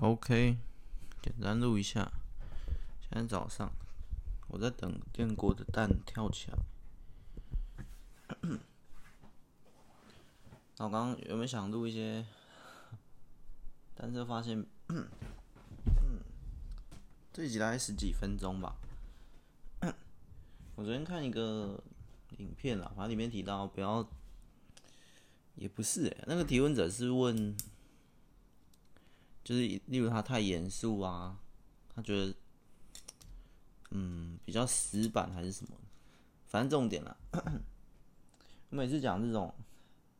OK，简单录一下。现在早上，我在等电锅的蛋跳起来。那我刚刚有没有想录一些？但是发现，这一集大概十几分钟吧。我昨天看一个影片啦，反正里面提到不要，也不是、那个提问者是问。就是例如他太严肃啊，他觉得，嗯，比较死板还是什么，反正重点啦。我 每次讲这种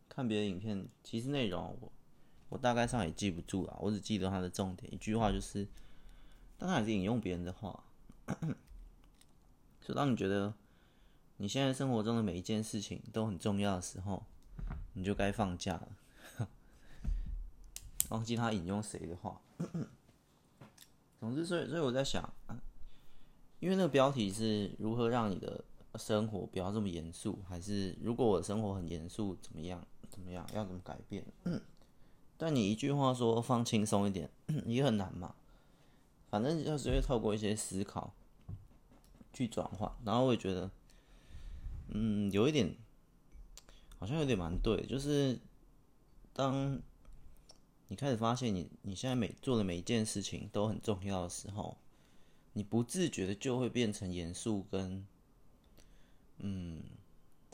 看别的影片，其实内容我我大概上也记不住啦，我只记得他的重点一句话，就是，但他还是引用别人的话，就当你觉得你现在生活中的每一件事情都很重要的时候，你就该放假了。忘记他引用谁的话。总之，所以所以我在想，因为那个标题是如何让你的生活不要这么严肃，还是如果我的生活很严肃，怎么样？怎么样？要怎么改变？但你一句话说放轻松一点，也很难嘛。反正就是会透过一些思考去转换，然后我也觉得，嗯，有一点好像有点蛮对，就是当。你开始发现你，你现在每做的每一件事情都很重要的时候，你不自觉的就会变成严肃跟，嗯，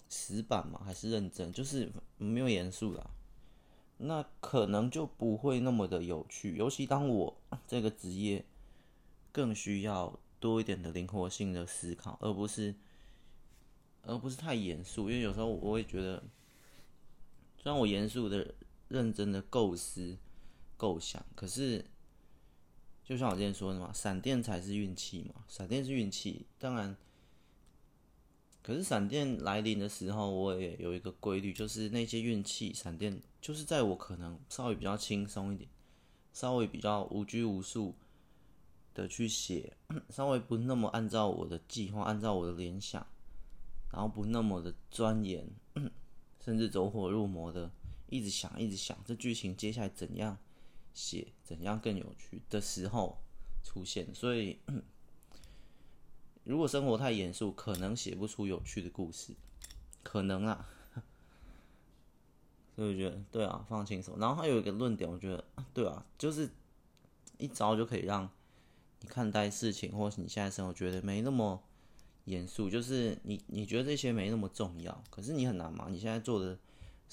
死板嘛，还是认真？就是没有严肃啦，那可能就不会那么的有趣。尤其当我这个职业更需要多一点的灵活性的思考，而不是，而不是太严肃。因为有时候我会觉得，虽然我严肃的。认真的构思、构想，可是就像我之前说的嘛，闪电才是运气嘛，闪电是运气，当然，可是闪电来临的时候，我也有一个规律，就是那些运气闪电，就是在我可能稍微比较轻松一点，稍微比较无拘无束的去写，稍微不那么按照我的计划，按照我的联想，然后不那么的钻研，甚至走火入魔的。一直想，一直想，这剧情接下来怎样写，怎样更有趣的时候出现。所以，如果生活太严肃，可能写不出有趣的故事，可能啊。所以我觉得，对啊，放轻松。然后还有一个论点，我觉得，对啊，就是一招就可以让你看待事情，或是你现在生活觉得没那么严肃，就是你你觉得这些没那么重要，可是你很难嘛，你现在做的。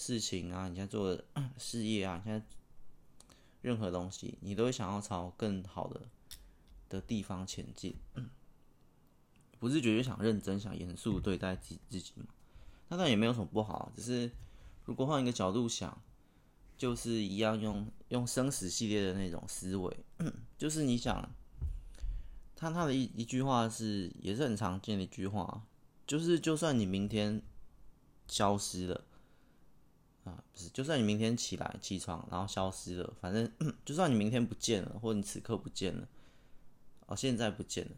事情啊，你现在做的 事业啊，你现在任何东西，你都会想要朝更好的的地方前进，不是绝对想认真、想严肃对待自自己嘛？那当然也没有什么不好，只是如果换一个角度想，就是一样用用生死系列的那种思维，就是你想，他他的一一句话是也是很常见的一句话，就是就算你明天消失了。啊，不是，就算你明天起来起床，然后消失了，反正 就算你明天不见了，或你此刻不见了，哦，现在不见了，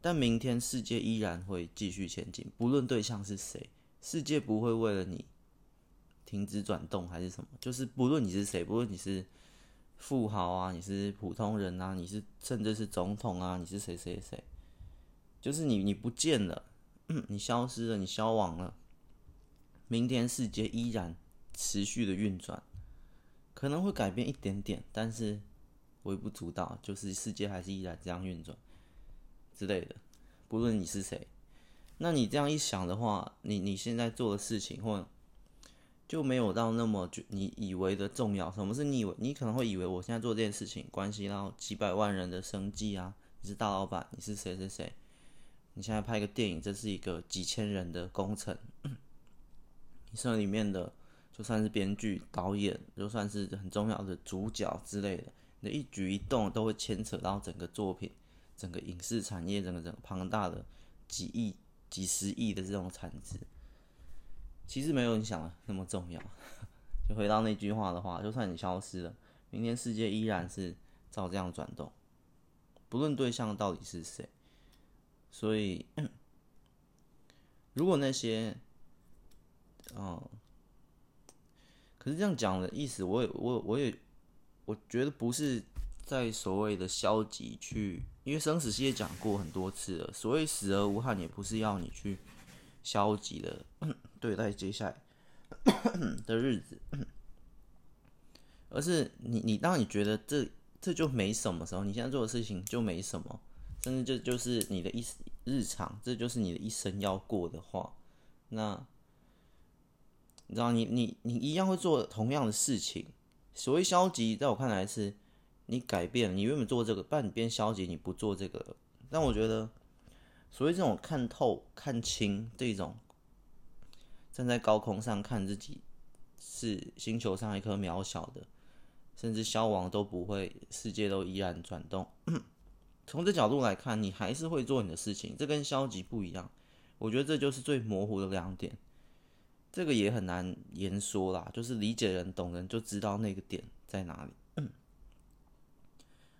但明天世界依然会继续前进，不论对象是谁，世界不会为了你停止转动还是什么，就是不论你是谁，不论你是富豪啊，你是普通人啊，你是甚至是总统啊，你是谁谁谁，就是你你不见了，你消失了，你消亡了，明天世界依然。持续的运转可能会改变一点点，但是微不足道，就是世界还是依然这样运转之类的。不论你是谁，那你这样一想的话，你你现在做的事情或就没有到那么就你以为的重要。什么是你以为？你可能会以为我现在做这件事情关系到几百万人的生计啊？你是大老板，你是谁谁谁？你现在拍个电影，这是一个几千人的工程，你是里面的。就算是编剧、导演，就算是很重要的主角之类的，你的一举一动都会牵扯到整个作品、整个影视产业、整个整个庞大的几亿、几十亿的这种产值，其实没有你想的那么重要。就回到那句话的话，就算你消失了，明天世界依然是照这样转动，不论对象到底是谁。所以，如果那些，哦。可是这样讲的意思，我也我我也我觉得不是在所谓的消极去，因为生死系也讲过很多次了，所谓死而无憾，也不是要你去消极的对待接下来的日子，而是你你当你觉得这这就没什么时候，你现在做的事情就没什么，甚至这就是你的一日常，这就是你的一生要过的话，那。你知道你，你你一样会做同样的事情。所谓消极，在我看来是，你改变，你原本做这个，不然你变消极，你不做这个。但我觉得，所谓这种看透、看清这种，站在高空上看自己是星球上一颗渺小的，甚至消亡都不会，世界都依然转动。从这角度来看，你还是会做你的事情，这跟消极不一样。我觉得这就是最模糊的两点。这个也很难言说啦，就是理解人、懂人就知道那个点在哪里。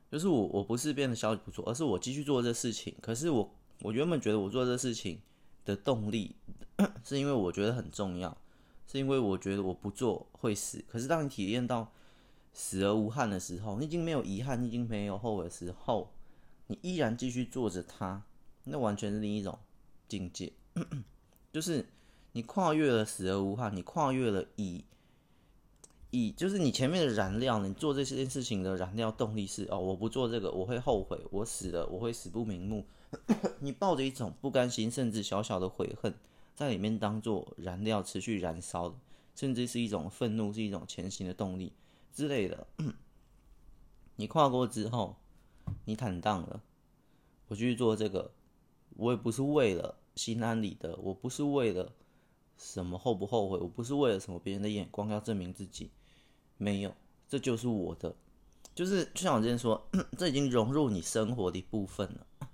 就是我，我不是变得消极不做，而是我继续做这事情。可是我，我原本觉得我做这事情的动力，是因为我觉得很重要，是因为我觉得我不做会死。可是当你体验到死而无憾的时候，你已经没有遗憾，你已经没有后悔的时候，你依然继续做着它，那完全是另一种境界，就是。你跨越了死而无憾，你跨越了以以就是你前面的燃料，你做这件事情的燃料动力是哦，我不做这个我会后悔，我死了我会死不瞑目。你抱着一种不甘心，甚至小小的悔恨在里面当做燃料持续燃烧，甚至是一种愤怒，是一种前行的动力之类的。你跨过之后，你坦荡了，我去做这个，我也不是为了心安理得，我不是为了。什么后不后悔？我不是为了什么别人的眼光要证明自己，没有，这就是我的，就是就像我之前说，这已经融入你生活的一部分了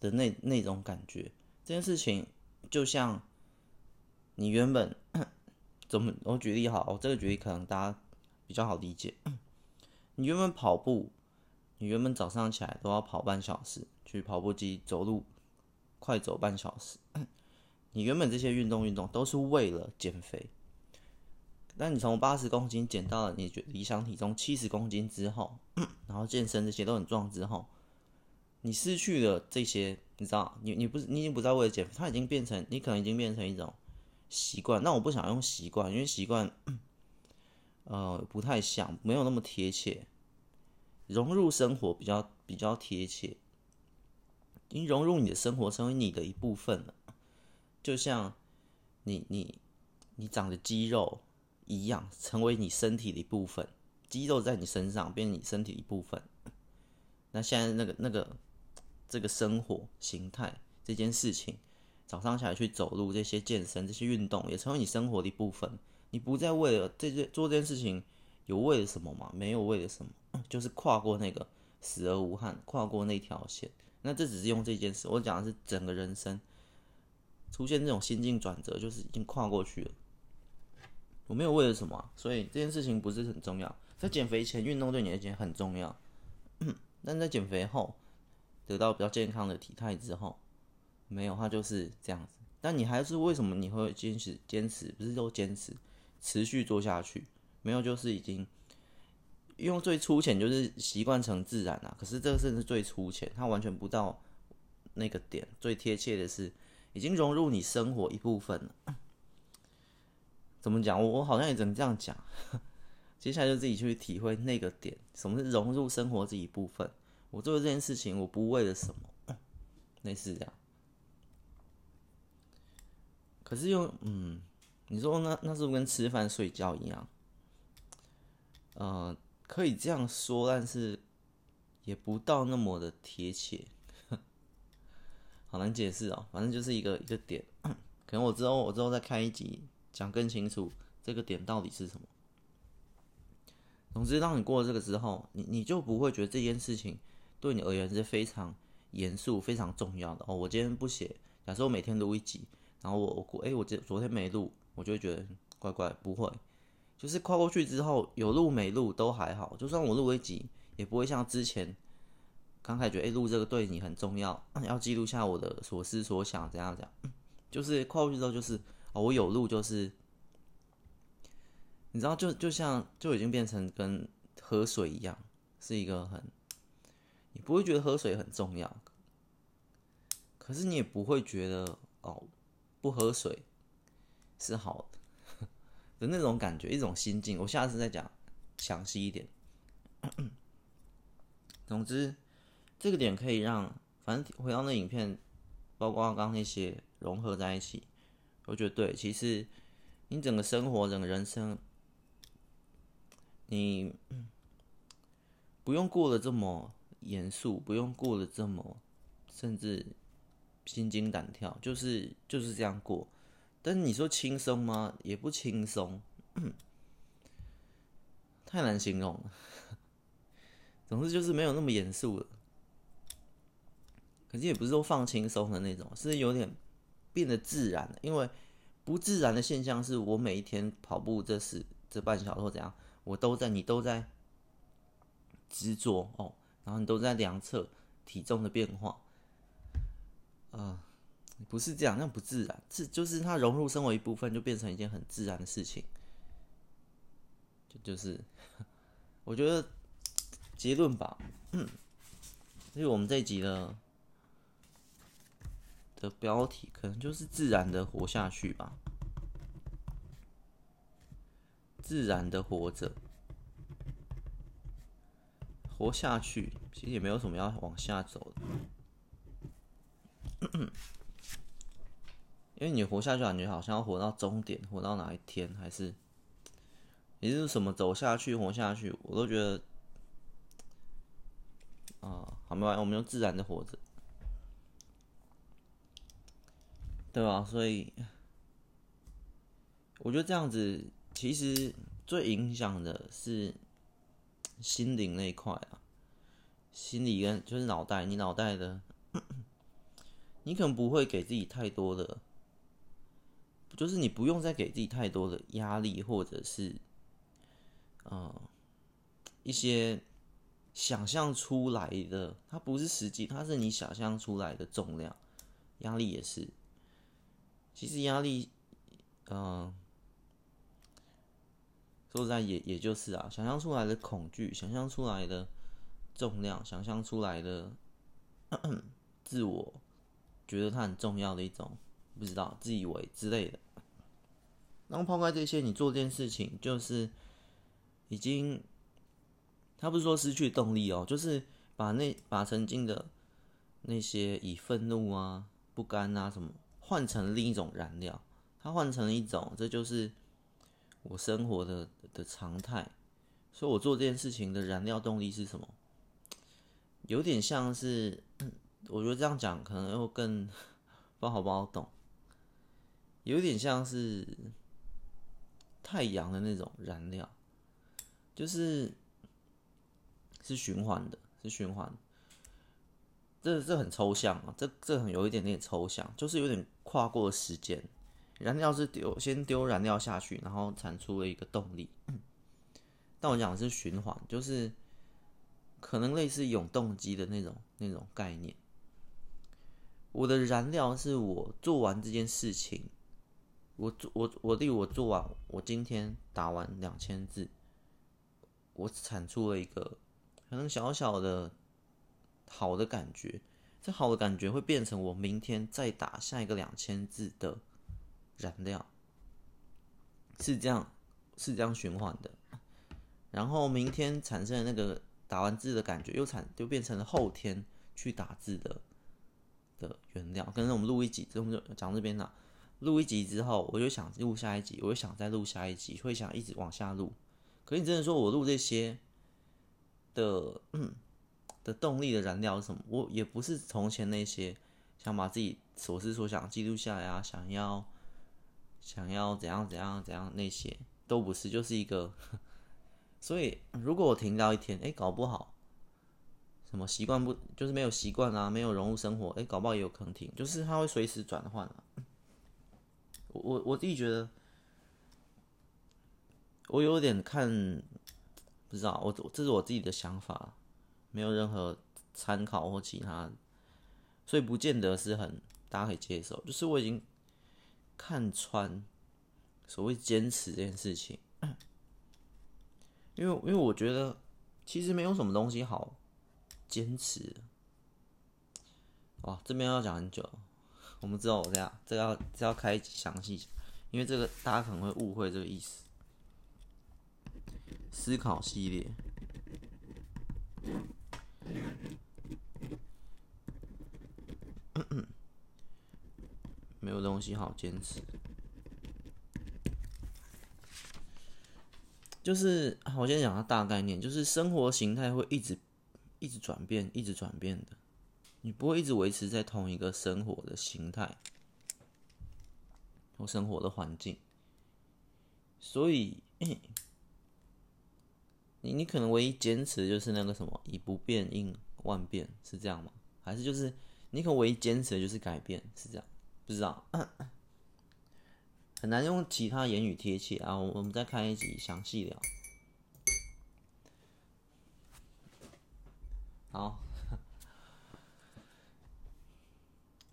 的那那种感觉。这件事情就像你原本 怎么？我举例好，我这个举例可能大家比较好理解。你原本跑步，你原本早上起来都要跑半小时，去跑步机走路，快走半小时。你原本这些运动运动都是为了减肥，但你从八十公斤减到了你觉理想体重七十公斤之后，然后健身这些都很壮之后，你失去了这些，你知道，你你不是你已经不再为了减肥，它已经变成你可能已经变成一种习惯。那我不想用习惯，因为习惯，呃，不太像，没有那么贴切，融入生活比较比较贴切，已经融入你的生活，成为你的一部分了。就像你你你长的肌肉一样，成为你身体的一部分。肌肉在你身上，变成你身体一部分。那现在那个那个这个生活形态这件事情，早上起来去走路，这些健身这些运动，也成为你生活的一部分。你不再为了这件做这件事情，有为了什么吗？没有为了什么，就是跨过那个死而无憾，跨过那条线。那这只是用这件事，我讲的是整个人生。出现这种心境转折，就是已经跨过去了。我没有为了什么，所以这件事情不是很重要。在减肥前，运动对你而言很重要。但在减肥后，得到比较健康的体态之后，没有，它就是这样子。但你还是为什么你会坚持？坚持不是说坚持，持续做下去。没有，就是已经用最粗浅，就是习惯成自然了。可是这个甚至最粗浅，它完全不到那个点。最贴切的是。已经融入你生活一部分了。怎么讲？我我好像也只能这样讲。接下来就自己去体会那个点，什么是融入生活这一部分。我做的这件事情，我不为了什么，类似这样。可是又嗯，你说那那是不是跟吃饭睡觉一样？呃，可以这样说，但是也不到那么的贴切。好难解释哦，反正就是一个一个点，可能我之后我之后再开一集讲更清楚这个点到底是什么。总之，当你过了这个之后，你你就不会觉得这件事情对你而言是非常严肃、非常重要的哦。我今天不写，假设我每天录一集，然后我我过，哎，我昨昨天没录，我就会觉得怪怪，不会，就是跨过去之后有录没录都还好，就算我录一集，也不会像之前。刚才觉得，哎，录这个对你很重要，要记录下我的所思所想，怎样怎样，就是跨过去之后，就是哦，我有录，就是你知道，就就像就已经变成跟喝水一样，是一个很，你不会觉得喝水很重要，可是你也不会觉得哦，不喝水是好的 的那种感觉，一种心境。我下次再讲详细一点。总之，这个点可以让，反正回到那影片，包括刚刚那些融合在一起，我觉得对。其实你整个生活，整个人生，你不用过得这么严肃，不用过得这么甚至心惊胆跳，就是就是这样过。但是你说轻松吗？也不轻松，太难形容了。总之就是没有那么严肃了，可是也不是说放轻松的那种，是有点变得自然了。因为不自然的现象是我每一天跑步这时这半小时或怎样，我都在你都在执着哦，然后你都在量测体重的变化，啊、不是这样，那不自然，是就是它融入生活一部分，就变成一件很自然的事情，就就是我觉得。结论吧，嗯，所以我们这一集的的标题可能就是自然的活下去吧，自然的活着，活下去，其实也没有什么要往下走的，因为你活下去感觉好像要活到终点，活到哪一天，还是也就是什么走下去，活下去，我都觉得。啊，好，没关系，我们用自然的活着，对吧？所以我觉得这样子其实最影响的是心灵那一块啊，心理跟就是脑袋，你脑袋的，你可能不会给自己太多的，就是你不用再给自己太多的压力，或者是，呃，一些。想象出来的，它不是实际，它是你想象出来的重量，压力也是。其实压力，嗯、说实在也也就是啊，想象出来的恐惧，想象出来的重量，想象出来的咳咳自我，觉得它很重要的一种，不知道自以为之类的。然后抛开这些，你做这件事情就是已经。他不是说失去动力哦，就是把那把曾经的那些以愤怒啊、不甘啊什么换成另一种燃料，它换成了一种，这就是我生活的的常态。所以我做这件事情的燃料动力是什么？有点像是，我觉得这样讲可能又更 不好不好懂，有点像是太阳的那种燃料，就是。是循环的，是循环。这这很抽象啊，这这很有一点点抽象，就是有点跨过时间。燃料是丢，先丢燃料下去，然后产出了一个动力。但我讲的是循环，就是可能类似永动机的那种那种概念。我的燃料是我做完这件事情，我做我我例如我做完，我今天打完两千字，我产出了一个。可能小小的好的感觉，这好的感觉会变成我明天再打下一个两千字的燃料，是这样，是这样循环的。然后明天产生的那个打完字的感觉，又产就变成了后天去打字的的原料。可能我们录一集之后，就讲这边了。录一集之后，我就想录下一集，我就想再录下一集，会想一直往下录。可你真的说我录这些？的嗯的动力的燃料是什么？我也不是从前那些想把自己所思所想记录下来啊，想要想要怎样怎样怎样那些都不是，就是一个。所以如果我停到一天，哎，搞不好什么习惯不就是没有习惯啊，没有融入生活，哎，搞不好也有可能停，就是它会随时转换啊。我我我自己觉得，我有点看。不知道，我这是我自己的想法，没有任何参考或其他，所以不见得是很大家可以接受。就是我已经看穿所谓坚持这件事情，因为因为我觉得其实没有什么东西好坚持。哇，这边要讲很久，我们知道我这样，这要这要开一集详细讲，因为这个大家可能会误会这个意思。思考系列，没有东西好坚持。就是我先讲个大概念，就是生活形态会一直一直转变，一直转变的，你不会一直维持在同一个生活的形态或生活的环境，所以 你你可能唯一坚持的就是那个什么以不变应万变，是这样吗？还是就是你可能唯一坚持的就是改变，是这样？不知道。很难用其他言语贴切啊！我们再开一集详细聊。好，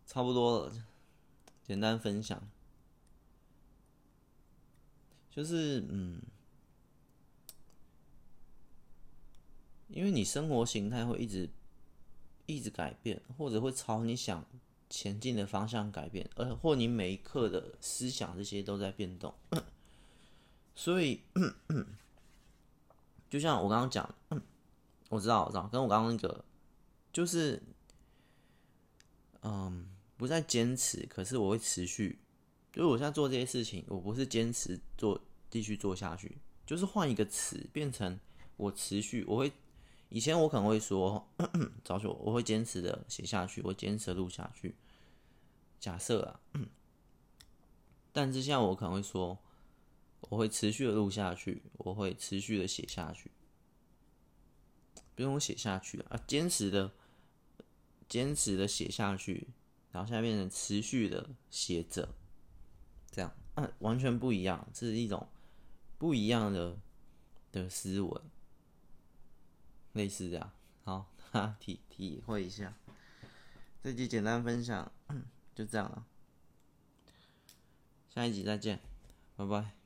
差不多了，简单分享。就是嗯，因为你生活形态会一直一直改变，或者会朝你想。前进的方向改变，而或你每一刻的思想这些都在变动，所以就像我刚刚讲，我知道，我知道，跟我刚刚那个就是，嗯，不再坚持，可是我会持续，就我现在做这些事情，我不是坚持做，继续做下去，就是换一个词，变成我持续，我会。以前我可能会说，早说我会坚持的写下去，我坚持的录下去。假设啊，但是像我可能会说，我会持续的录下去，我会持续的写下去。不用写下去啊，坚持的，坚持的写下去，然后现在变成持续的写着，这样，嗯，完全不一样，这是一种不一样的的思维。类似这样，好，哈，体体会一下。这集简单分享，就这样了。下一集再见，拜拜。